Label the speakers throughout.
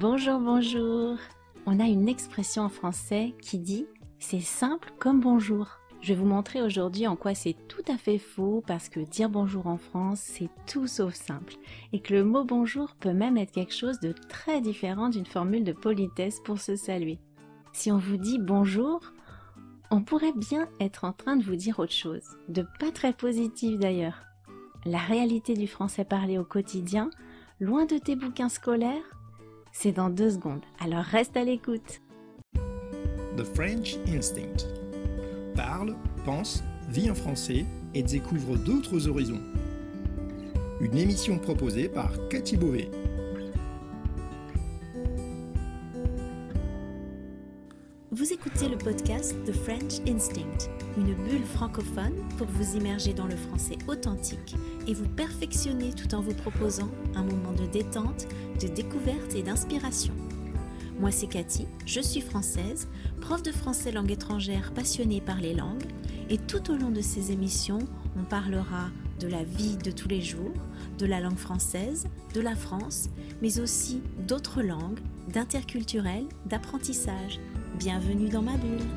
Speaker 1: Bonjour, bonjour. On a une expression en français qui dit c'est simple comme bonjour. Je vais vous montrer aujourd'hui en quoi c'est tout à fait faux parce que dire bonjour en France, c'est tout sauf simple et que le mot bonjour peut même être quelque chose de très différent d'une formule de politesse pour se saluer. Si on vous dit bonjour, on pourrait bien être en train de vous dire autre chose, de pas très positif d'ailleurs. La réalité du français parlé au quotidien, loin de tes bouquins scolaires, c'est dans deux secondes, alors reste à l'écoute.
Speaker 2: The French Instinct. Parle, pense, vit en français et découvre d'autres horizons. Une émission proposée par Cathy Beauvais.
Speaker 1: Vous écoutez le podcast The French Instinct, une bulle francophone pour vous immerger dans le français authentique et vous perfectionner tout en vous proposant un moment de détente, de découverte et d'inspiration. Moi c'est Cathy, je suis française, prof de français langue étrangère passionnée par les langues et tout au long de ces émissions, on parlera de la vie de tous les jours, de la langue française, de la France, mais aussi d'autres langues, d'interculturel, d'apprentissage Bienvenue dans ma bulle.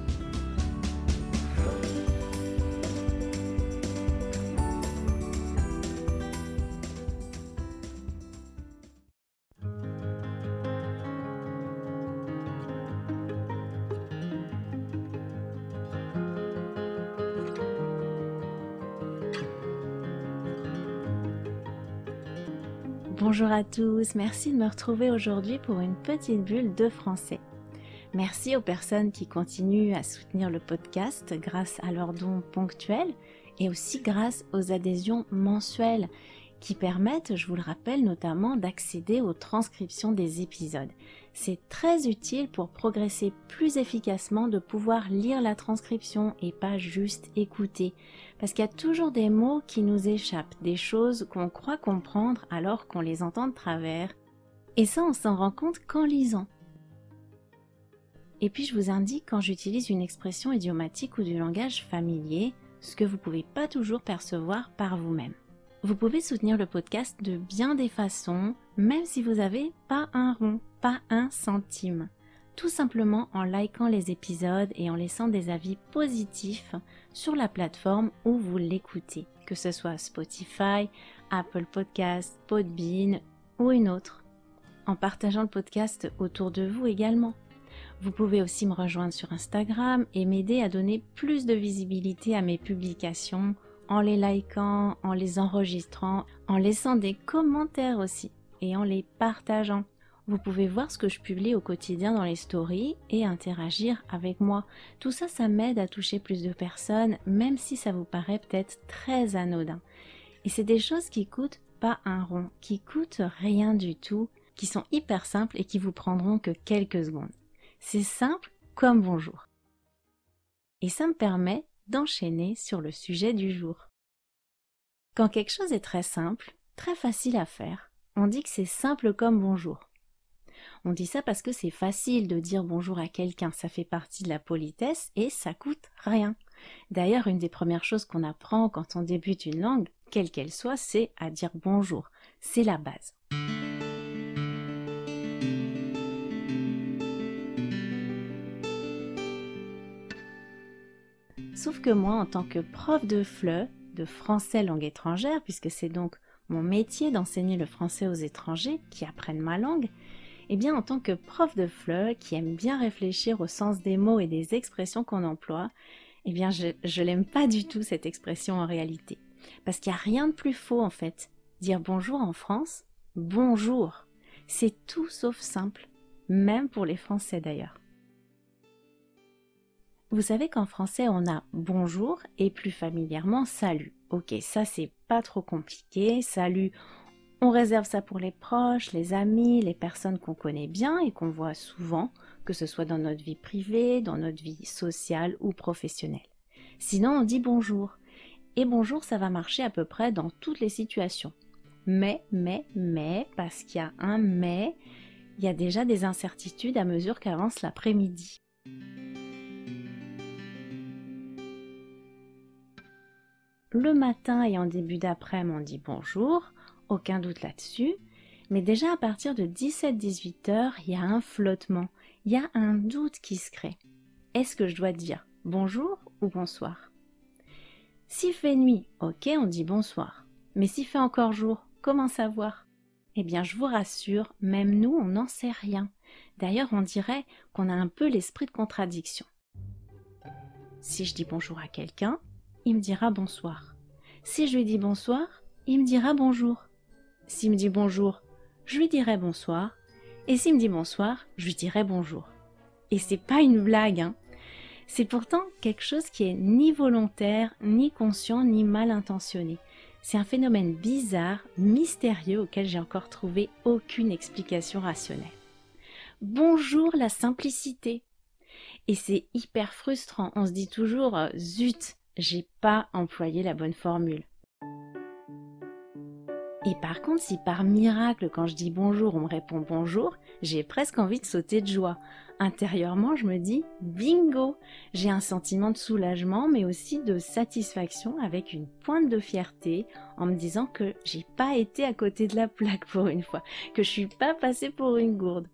Speaker 1: Bonjour à tous, merci de me retrouver aujourd'hui pour une petite bulle de français. Merci aux personnes qui continuent à soutenir le podcast grâce à leurs dons ponctuels et aussi grâce aux adhésions mensuelles qui permettent, je vous le rappelle, notamment d'accéder aux transcriptions des épisodes. C'est très utile pour progresser plus efficacement de pouvoir lire la transcription et pas juste écouter. Parce qu'il y a toujours des mots qui nous échappent, des choses qu'on croit comprendre alors qu'on les entend de travers. Et ça, on s'en rend compte qu'en lisant. Et puis je vous indique quand j'utilise une expression idiomatique ou du langage familier, ce que vous ne pouvez pas toujours percevoir par vous-même. Vous pouvez soutenir le podcast de bien des façons, même si vous n'avez pas un rond, pas un centime. Tout simplement en likant les épisodes et en laissant des avis positifs sur la plateforme où vous l'écoutez, que ce soit Spotify, Apple Podcast, Podbean ou une autre. En partageant le podcast autour de vous également. Vous pouvez aussi me rejoindre sur Instagram et m'aider à donner plus de visibilité à mes publications en les likant, en les enregistrant, en laissant des commentaires aussi et en les partageant. Vous pouvez voir ce que je publie au quotidien dans les stories et interagir avec moi. Tout ça, ça m'aide à toucher plus de personnes, même si ça vous paraît peut-être très anodin. Et c'est des choses qui coûtent pas un rond, qui coûtent rien du tout, qui sont hyper simples et qui vous prendront que quelques secondes. C'est simple comme bonjour. Et ça me permet d'enchaîner sur le sujet du jour. Quand quelque chose est très simple, très facile à faire, on dit que c'est simple comme bonjour. On dit ça parce que c'est facile de dire bonjour à quelqu'un, ça fait partie de la politesse et ça coûte rien. D'ailleurs, une des premières choses qu'on apprend quand on débute une langue, quelle qu'elle soit, c'est à dire bonjour. C'est la base. Sauf que moi, en tant que prof de FLE, de français langue étrangère, puisque c'est donc mon métier d'enseigner le français aux étrangers qui apprennent ma langue, eh bien en tant que prof de FLE qui aime bien réfléchir au sens des mots et des expressions qu'on emploie, eh bien je, je l'aime pas du tout cette expression en réalité. Parce qu'il n'y a rien de plus faux en fait. Dire bonjour en France, bonjour. C'est tout sauf simple, même pour les Français d'ailleurs. Vous savez qu'en français, on a bonjour et plus familièrement salut. Ok, ça c'est pas trop compliqué. Salut, on réserve ça pour les proches, les amis, les personnes qu'on connaît bien et qu'on voit souvent, que ce soit dans notre vie privée, dans notre vie sociale ou professionnelle. Sinon, on dit bonjour. Et bonjour, ça va marcher à peu près dans toutes les situations. Mais, mais, mais, parce qu'il y a un mais, il y a déjà des incertitudes à mesure qu'avance l'après-midi. le matin et en début d'après-midi on dit bonjour, aucun doute là-dessus. Mais déjà à partir de 17-18 heures, il y a un flottement, il y a un doute qui se crée. Est-ce que je dois dire bonjour ou bonsoir? S'il fait nuit, ok, on dit bonsoir. Mais s'il fait encore jour, comment savoir? Eh bien, je vous rassure, même nous, on n'en sait rien. D'ailleurs, on dirait qu'on a un peu l'esprit de contradiction. Si je dis bonjour à quelqu'un, il me dira bonsoir. Si je lui dis bonsoir, il me dira bonjour. S'il me dit bonjour, je lui dirai bonsoir. Et s'il me dit bonsoir, je lui dirai bonjour. Et c'est pas une blague, hein. C'est pourtant quelque chose qui est ni volontaire, ni conscient, ni mal intentionné. C'est un phénomène bizarre, mystérieux auquel j'ai encore trouvé aucune explication rationnelle. Bonjour la simplicité. Et c'est hyper frustrant. On se dit toujours zut, j'ai pas employé la bonne formule. Et par contre, si par miracle, quand je dis bonjour, on me répond bonjour, j'ai presque envie de sauter de joie. Intérieurement, je me dis bingo J'ai un sentiment de soulagement, mais aussi de satisfaction avec une pointe de fierté en me disant que j'ai pas été à côté de la plaque pour une fois, que je suis pas passée pour une gourde.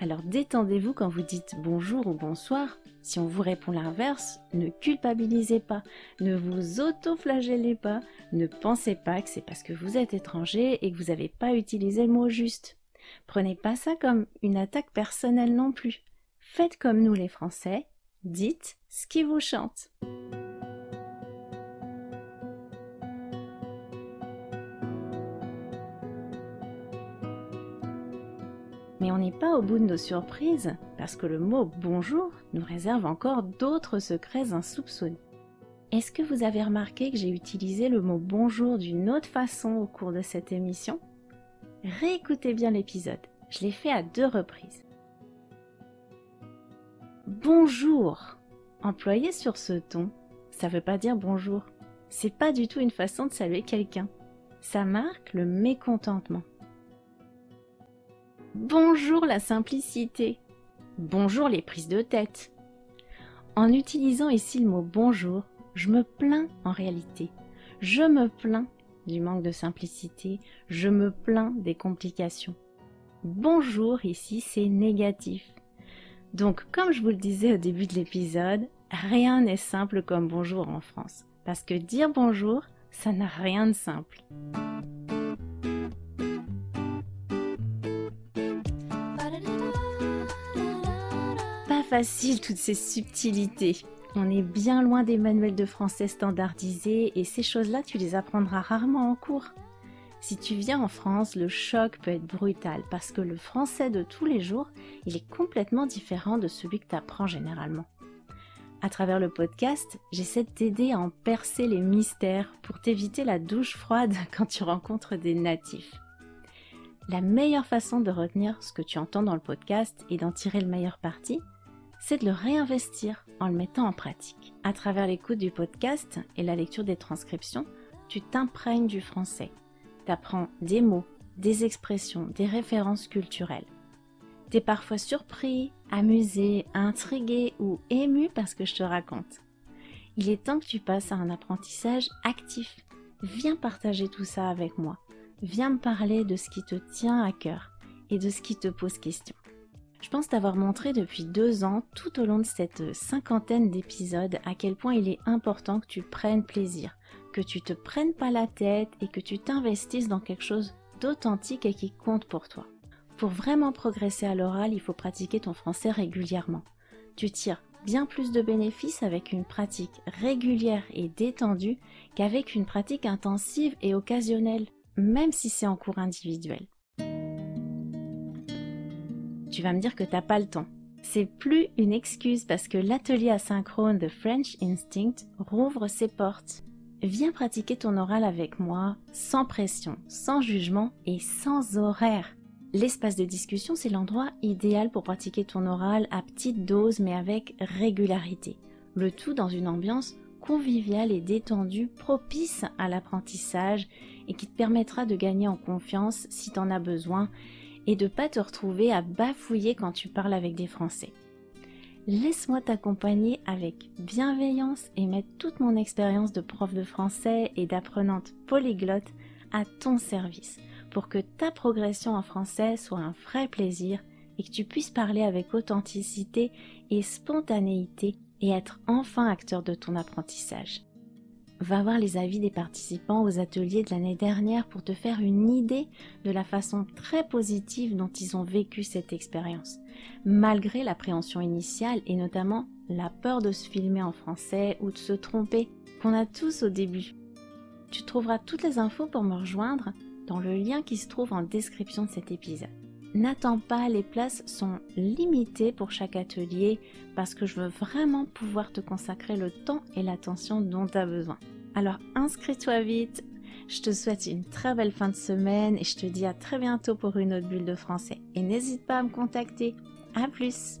Speaker 1: Alors détendez-vous quand vous dites bonjour ou bonsoir. Si on vous répond l'inverse, ne culpabilisez pas, ne vous auto-flagellez pas, ne pensez pas que c'est parce que vous êtes étranger et que vous n'avez pas utilisé le mot juste. Prenez pas ça comme une attaque personnelle non plus. Faites comme nous les Français, dites ce qui vous chante. Au bout de nos surprises, parce que le mot bonjour nous réserve encore d'autres secrets insoupçonnés. Est-ce que vous avez remarqué que j'ai utilisé le mot bonjour d'une autre façon au cours de cette émission? Réécoutez bien l'épisode, je l'ai fait à deux reprises. Bonjour Employé sur ce ton, ça veut pas dire bonjour. C'est pas du tout une façon de saluer quelqu'un. Ça marque le mécontentement. Bonjour la simplicité. Bonjour les prises de tête. En utilisant ici le mot bonjour, je me plains en réalité. Je me plains du manque de simplicité, je me plains des complications. Bonjour ici, c'est négatif. Donc, comme je vous le disais au début de l'épisode, rien n'est simple comme bonjour en France. Parce que dire bonjour, ça n'a rien de simple. Facile toutes ces subtilités. On est bien loin des manuels de français standardisés et ces choses-là, tu les apprendras rarement en cours. Si tu viens en France, le choc peut être brutal parce que le français de tous les jours, il est complètement différent de celui que tu apprends généralement. À travers le podcast, j'essaie de t'aider à en percer les mystères pour t'éviter la douche froide quand tu rencontres des natifs. La meilleure façon de retenir ce que tu entends dans le podcast et d'en tirer le meilleur parti, c'est de le réinvestir en le mettant en pratique. À travers l'écoute du podcast et la lecture des transcriptions, tu t'imprègnes du français. Tu apprends des mots, des expressions, des références culturelles. Tu es parfois surpris, amusé, intrigué ou ému parce que je te raconte. Il est temps que tu passes à un apprentissage actif. Viens partager tout ça avec moi. Viens me parler de ce qui te tient à cœur et de ce qui te pose question. Je pense t'avoir montré depuis deux ans, tout au long de cette cinquantaine d'épisodes, à quel point il est important que tu prennes plaisir, que tu te prennes pas la tête et que tu t'investisses dans quelque chose d'authentique et qui compte pour toi. Pour vraiment progresser à l'oral, il faut pratiquer ton français régulièrement. Tu tires bien plus de bénéfices avec une pratique régulière et détendue qu'avec une pratique intensive et occasionnelle, même si c'est en cours individuel tu vas me dire que t'as pas le temps. C'est plus une excuse parce que l'atelier asynchrone de French Instinct rouvre ses portes. Viens pratiquer ton oral avec moi, sans pression, sans jugement et sans horaire. L'espace de discussion, c'est l'endroit idéal pour pratiquer ton oral à petite dose mais avec régularité. Le tout dans une ambiance conviviale et détendue, propice à l'apprentissage et qui te permettra de gagner en confiance si tu en as besoin et de pas te retrouver à bafouiller quand tu parles avec des Français. Laisse-moi t'accompagner avec bienveillance et mettre toute mon expérience de prof de français et d'apprenante polyglotte à ton service pour que ta progression en français soit un vrai plaisir et que tu puisses parler avec authenticité et spontanéité et être enfin acteur de ton apprentissage. Va voir les avis des participants aux ateliers de l'année dernière pour te faire une idée de la façon très positive dont ils ont vécu cette expérience, malgré l'appréhension initiale et notamment la peur de se filmer en français ou de se tromper qu'on a tous au début. Tu trouveras toutes les infos pour me rejoindre dans le lien qui se trouve en description de cet épisode. N'attends pas, les places sont limitées pour chaque atelier parce que je veux vraiment pouvoir te consacrer le temps et l'attention dont tu as besoin. Alors inscris-toi vite. Je te souhaite une très belle fin de semaine et je te dis à très bientôt pour une autre bulle de français. Et n'hésite pas à me contacter. À plus!